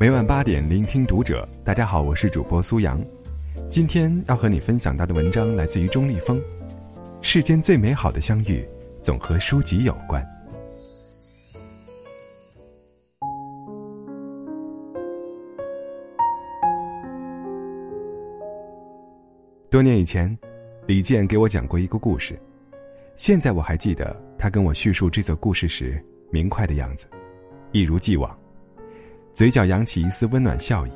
每晚八点，聆听读者。大家好，我是主播苏阳。今天要和你分享到的文章来自于钟立风。世间最美好的相遇，总和书籍有关。多年以前，李健给我讲过一个故事，现在我还记得他跟我叙述这则故事时明快的样子，一如既往，嘴角扬起一丝温暖笑意。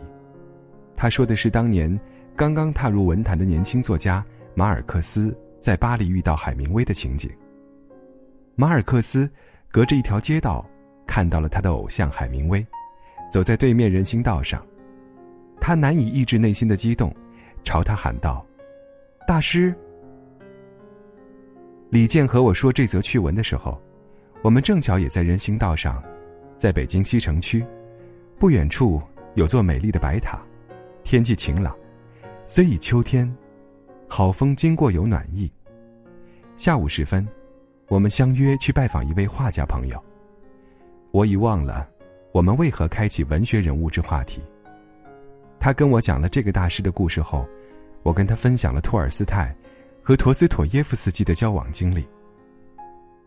他说的是当年刚刚踏入文坛的年轻作家马尔克斯在巴黎遇到海明威的情景。马尔克斯隔着一条街道看到了他的偶像海明威，走在对面人行道上，他难以抑制内心的激动，朝他喊道。大师，李健和我说这则趣闻的时候，我们正巧也在人行道上，在北京西城区，不远处有座美丽的白塔，天气晴朗，虽已秋天，好风经过有暖意。下午时分，我们相约去拜访一位画家朋友。我已忘了我们为何开启文学人物之话题。他跟我讲了这个大师的故事后。我跟他分享了托尔斯泰和陀思妥耶夫斯基的交往经历。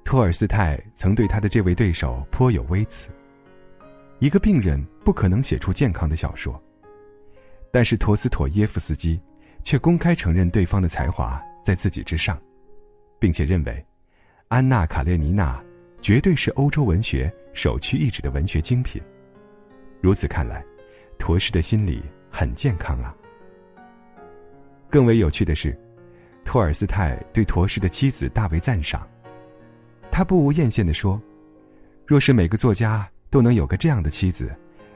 托尔斯泰曾对他的这位对手颇有微词：“一个病人不可能写出健康的小说。”但是陀思妥耶夫斯基却公开承认对方的才华在自己之上，并且认为《安娜·卡列尼娜》绝对是欧洲文学首屈一指的文学精品。如此看来，陀氏的心理很健康啊。更为有趣的是，托尔斯泰对陀氏的妻子大为赞赏。他不无艳羡地说：“若是每个作家都能有个这样的妻子，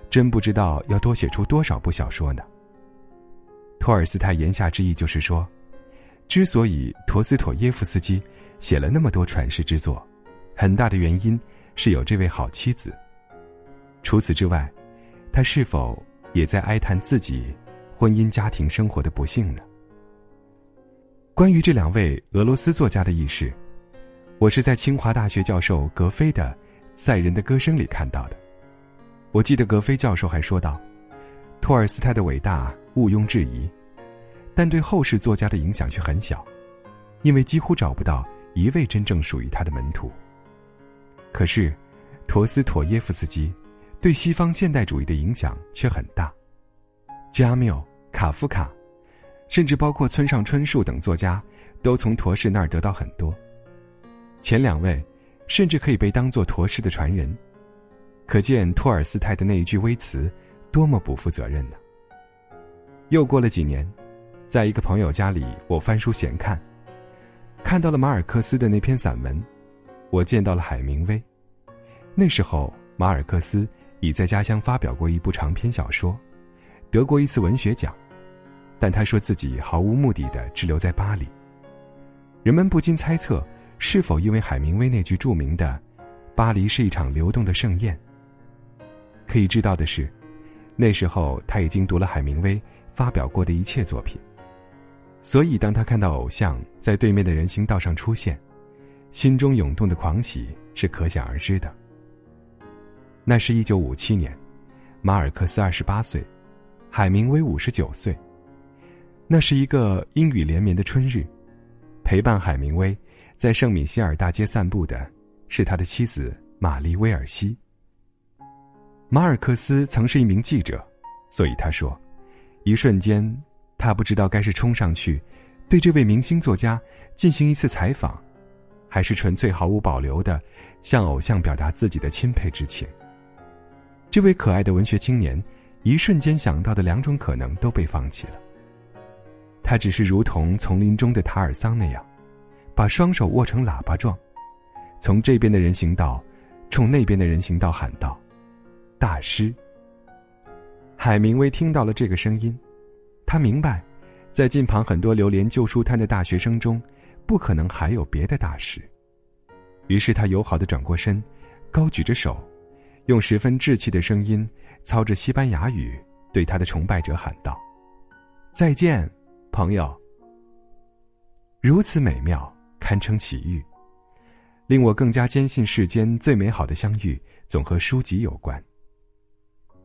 真不知道要多写出多少部小说呢。”托尔斯泰言下之意就是说，之所以陀思妥耶夫斯基写了那么多传世之作，很大的原因是有这位好妻子。除此之外，他是否也在哀叹自己婚姻家庭生活的不幸呢？关于这两位俄罗斯作家的轶事，我是在清华大学教授格非的《赛人的歌声》里看到的。我记得格非教授还说道：“托尔斯泰的伟大毋庸置疑，但对后世作家的影响却很小，因为几乎找不到一位真正属于他的门徒。可是，陀思妥耶夫斯基对西方现代主义的影响却很大，加缪、卡夫卡。”甚至包括村上春树等作家，都从陀氏那儿得到很多。前两位，甚至可以被当作陀氏的传人，可见托尔斯泰的那一句微词，多么不负责任呢？又过了几年，在一个朋友家里，我翻书闲看，看到了马尔克斯的那篇散文，我见到了海明威。那时候，马尔克斯已在家乡发表过一部长篇小说，得过一次文学奖。但他说自己毫无目的的滞留在巴黎，人们不禁猜测，是否因为海明威那句著名的“巴黎是一场流动的盛宴”。可以知道的是，那时候他已经读了海明威发表过的一切作品，所以当他看到偶像在对面的人行道上出现，心中涌动的狂喜是可想而知的。那是一九五七年，马尔克斯二十八岁，海明威五十九岁。那是一个阴雨连绵的春日，陪伴海明威在圣米歇尔大街散步的，是他的妻子玛丽·威尔西。马尔克斯曾是一名记者，所以他说，一瞬间，他不知道该是冲上去，对这位明星作家进行一次采访，还是纯粹毫无保留的向偶像表达自己的钦佩之情。这位可爱的文学青年，一瞬间想到的两种可能都被放弃了。他只是如同丛林中的塔尔桑那样，把双手握成喇叭状，从这边的人行道，冲那边的人行道喊道：“大师。”海明威听到了这个声音，他明白，在近旁很多流连旧书摊的大学生中，不可能还有别的大师。于是他友好的转过身，高举着手，用十分稚气的声音，操着西班牙语，对他的崇拜者喊道：“再见。”朋友，如此美妙，堪称奇遇，令我更加坚信世间最美好的相遇总和书籍有关。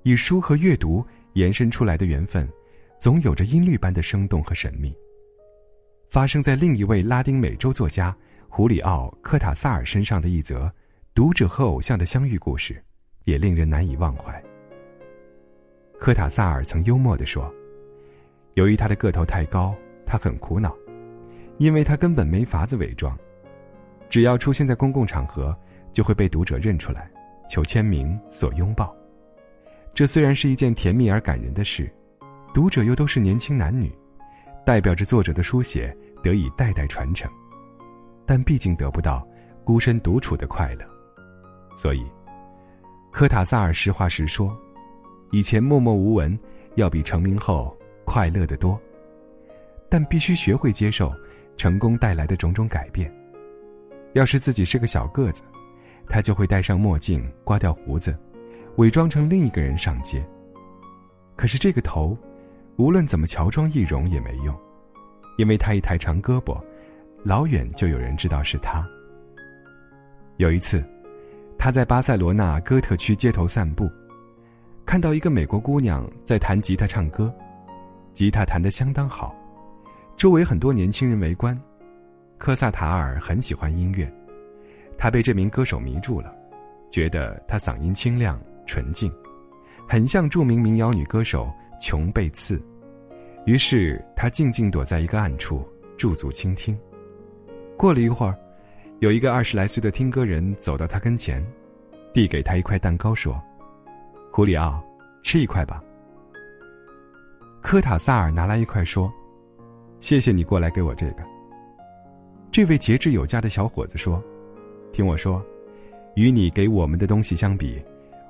以书和阅读延伸出来的缘分，总有着音律般的生动和神秘。发生在另一位拉丁美洲作家胡里奥·科塔萨尔身上的一则读者和偶像的相遇故事，也令人难以忘怀。科塔萨尔曾幽默地说：“由于他的个头太高，他很苦恼，因为他根本没法子伪装，只要出现在公共场合，就会被读者认出来，求签名、索拥抱。这虽然是一件甜蜜而感人的事，读者又都是年轻男女，代表着作者的书写。”得以代代传承，但毕竟得不到孤身独处的快乐，所以，科塔萨尔实话实说，以前默默无闻要比成名后快乐得多，但必须学会接受成功带来的种种改变。要是自己是个小个子，他就会戴上墨镜，刮掉胡子，伪装成另一个人上街。可是这个头，无论怎么乔装易容也没用。因为他一抬长胳膊，老远就有人知道是他。有一次，他在巴塞罗那哥特区街头散步，看到一个美国姑娘在弹吉他唱歌，吉他弹得相当好，周围很多年轻人围观。科萨塔尔很喜欢音乐，他被这名歌手迷住了，觉得他嗓音清亮纯净，很像著名民谣女歌手琼贝茨。于是他静静躲在一个暗处，驻足倾听。过了一会儿，有一个二十来岁的听歌人走到他跟前，递给他一块蛋糕，说：“胡里奥，吃一块吧。”科塔萨尔拿来一块，说：“谢谢你过来给我这个。”这位节制有加的小伙子说：“听我说，与你给我们的东西相比，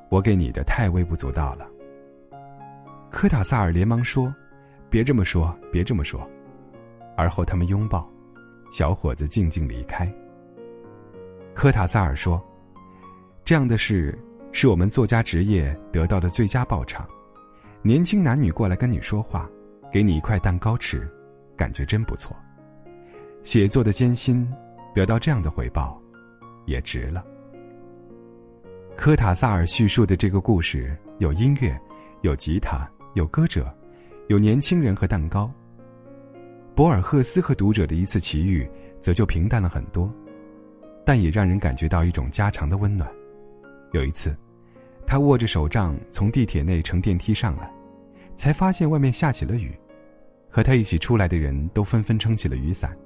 我给你的太微不足道了。”科塔萨尔连忙说。别这么说，别这么说。而后他们拥抱，小伙子静静离开。科塔萨尔说：“这样的事是我们作家职业得到的最佳报偿。年轻男女过来跟你说话，给你一块蛋糕吃，感觉真不错。写作的艰辛，得到这样的回报，也值了。”科塔萨尔叙述的这个故事有音乐，有吉他，有歌者。有年轻人和蛋糕。博尔赫斯和读者的一次奇遇，则就平淡了很多，但也让人感觉到一种家常的温暖。有一次，他握着手杖从地铁内乘电梯上来，才发现外面下起了雨，和他一起出来的人都纷纷撑起了雨伞，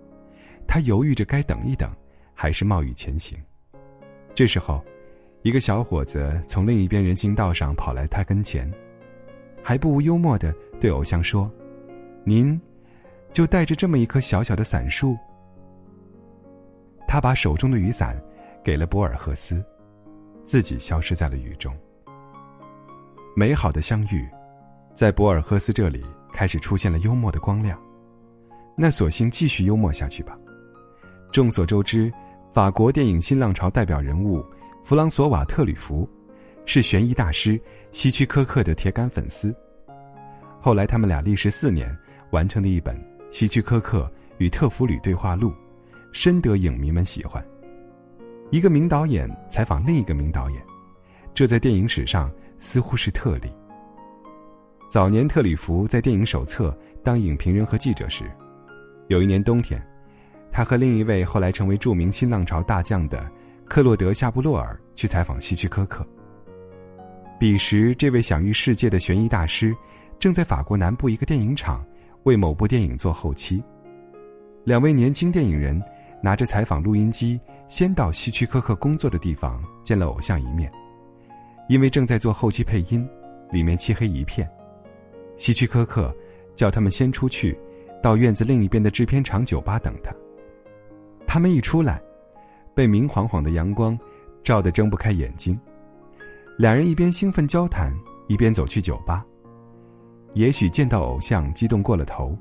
他犹豫着该等一等，还是冒雨前行。这时候，一个小伙子从另一边人行道上跑来他跟前。还不无幽默的对偶像说：“您，就带着这么一棵小小的伞树。”他把手中的雨伞给了博尔赫斯，自己消失在了雨中。美好的相遇，在博尔赫斯这里开始出现了幽默的光亮。那索性继续幽默下去吧。众所周知，法国电影新浪潮代表人物弗朗索瓦特吕弗。是悬疑大师希区柯克的铁杆粉丝。后来，他们俩历时四年完成了一本《希区柯克与特弗吕对话录》，深得影迷们喜欢。一个名导演采访另一个名导演，这在电影史上似乎是特例。早年，特里弗在电影手册当影评人和记者时，有一年冬天，他和另一位后来成为著名新浪潮大将的克洛德·夏布洛尔去采访希区柯克。彼时，这位享誉世界的悬疑大师，正在法国南部一个电影厂为某部电影做后期。两位年轻电影人拿着采访录音机，先到希区柯克工作的地方见了偶像一面。因为正在做后期配音，里面漆黑一片。希区柯克叫他们先出去，到院子另一边的制片厂酒吧等他。他们一出来，被明晃晃的阳光照得睁不开眼睛。两人一边兴奋交谈，一边走去酒吧。也许见到偶像激动过了头，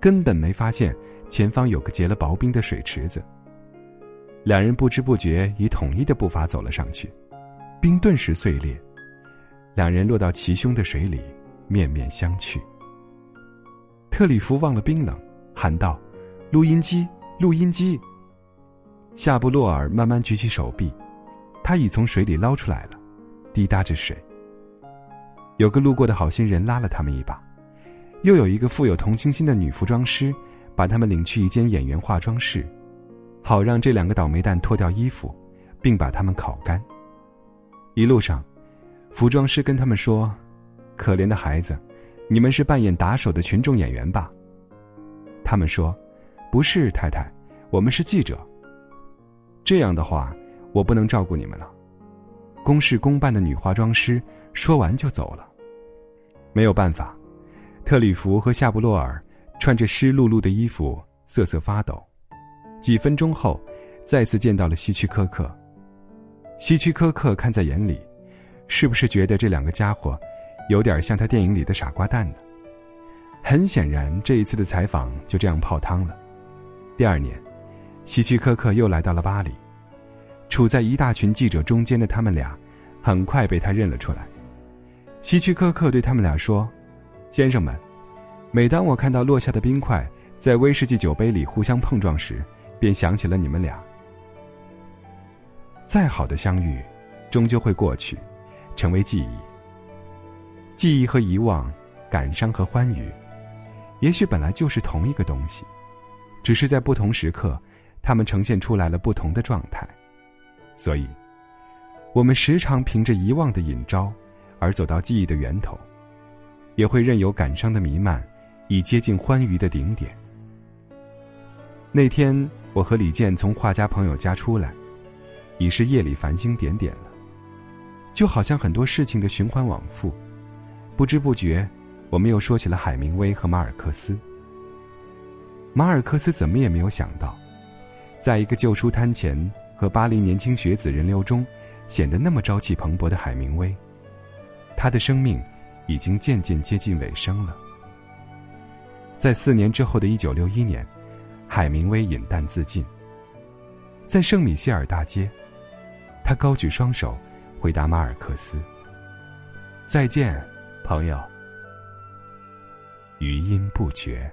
根本没发现前方有个结了薄冰的水池子。两人不知不觉以统一的步伐走了上去，冰顿时碎裂，两人落到齐胸的水里，面面相觑。特里弗忘了冰冷，喊道：“录音机，录音机！”夏布洛尔慢慢举起手臂，他已从水里捞出来了。滴答着水。有个路过的好心人拉了他们一把，又有一个富有同情心的女服装师，把他们领去一间演员化妆室，好让这两个倒霉蛋脱掉衣服，并把他们烤干。一路上，服装师跟他们说：“可怜的孩子，你们是扮演打手的群众演员吧？”他们说：“不是，太太，我们是记者。”这样的话，我不能照顾你们了。公事公办的女化妆师说完就走了。没有办法，特里弗和夏布洛尔穿着湿漉漉的衣服瑟瑟发抖。几分钟后，再次见到了希区柯克。希区柯克看在眼里，是不是觉得这两个家伙有点像他电影里的傻瓜蛋呢？很显然，这一次的采访就这样泡汤了。第二年，希区柯克又来到了巴黎，处在一大群记者中间的他们俩，很快被他认了出来。希区柯克对他们俩说：“先生们，每当我看到落下的冰块在威士忌酒杯里互相碰撞时，便想起了你们俩。”再好的相遇，终究会过去，成为记忆。记忆和遗忘，感伤和欢愉，也许本来就是同一个东西，只是在不同时刻，它们呈现出来了不同的状态。所以，我们时常凭着遗忘的引招，而走到记忆的源头，也会任由感伤的弥漫，以接近欢愉的顶点。那天，我和李健从画家朋友家出来。已是夜里繁星点点了，就好像很多事情的循环往复，不知不觉，我们又说起了海明威和马尔克斯。马尔克斯怎么也没有想到，在一个旧书摊前和巴黎年轻学子人流中，显得那么朝气蓬勃的海明威，他的生命已经渐渐接近尾声了。在四年之后的一九六一年，海明威饮弹自尽，在圣米歇尔大街。他高举双手，回答马尔克斯：“再见，朋友。”余音不绝。